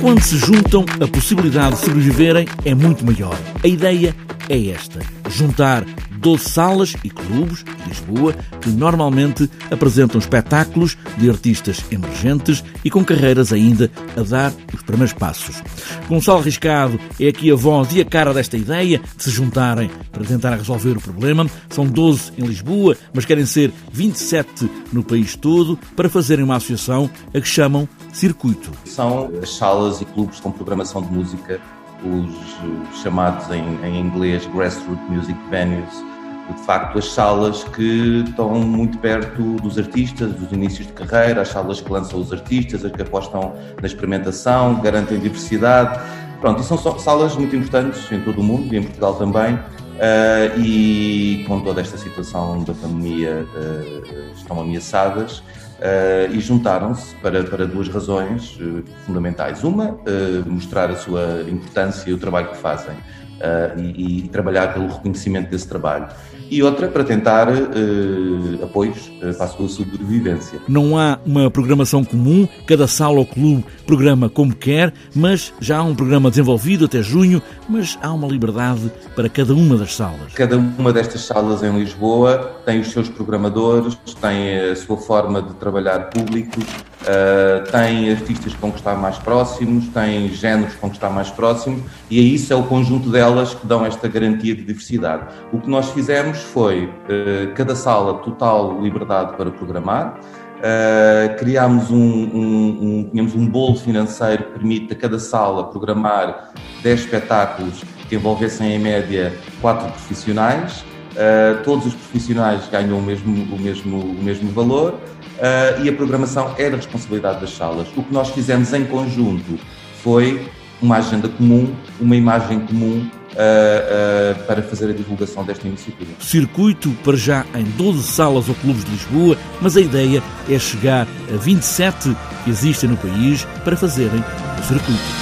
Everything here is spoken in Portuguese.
Quando se juntam, a possibilidade de sobreviverem é muito maior. A ideia é esta: juntar 12 salas e clubes de Lisboa que normalmente apresentam espetáculos de artistas emergentes e com carreiras ainda a dar os primeiros passos. Gonçalo Riscado é aqui a voz e a cara desta ideia de se juntarem para tentar resolver o problema. São 12 em Lisboa, mas querem ser 27 no país todo para fazerem uma associação a que chamam Circuito. São as salas e clubes com programação de música os chamados em, em inglês grassroots music venues, de facto as salas que estão muito perto dos artistas, dos inícios de carreira, as salas que lançam os artistas, as que apostam na experimentação, garantem diversidade. Pronto, e são salas muito importantes em todo o mundo e em Portugal também. Uh, e com toda esta situação da pandemia uh, estão ameaçadas uh, e juntaram-se para, para duas razões fundamentais. Uma, mostrar a sua importância e o trabalho que fazem. Uh, e, e, trabalhar pelo reconhecimento desse trabalho e outra para tentar uh, apoios uh, para a sua sobrevivência. Não há uma programação comum, cada sala ou clube programa como quer, mas já há um programa desenvolvido até junho, mas há uma liberdade para cada uma das salas. Cada uma destas salas em Lisboa tem os seus programadores, tem a sua forma de trabalhar público, uh, tem artistas que vão estar mais próximos, tem géneros que vão estar mais próximos e é isso é o conjunto delas que dão esta garantia de diversidade. O que nós fizemos foi uh, cada sala total liberdade para programar. Uh, criámos um, um, um, um bolo financeiro que permite a cada sala programar 10 espetáculos que envolvessem em média 4 profissionais. Uh, todos os profissionais ganham o mesmo, o mesmo, o mesmo valor uh, e a programação é da responsabilidade das salas. O que nós fizemos em conjunto foi uma agenda comum, uma imagem comum Uh, uh, para fazer a divulgação desta iniciativa. Circuito para já em 12 salas ou clubes de Lisboa, mas a ideia é chegar a 27 que existem no país para fazerem o circuito.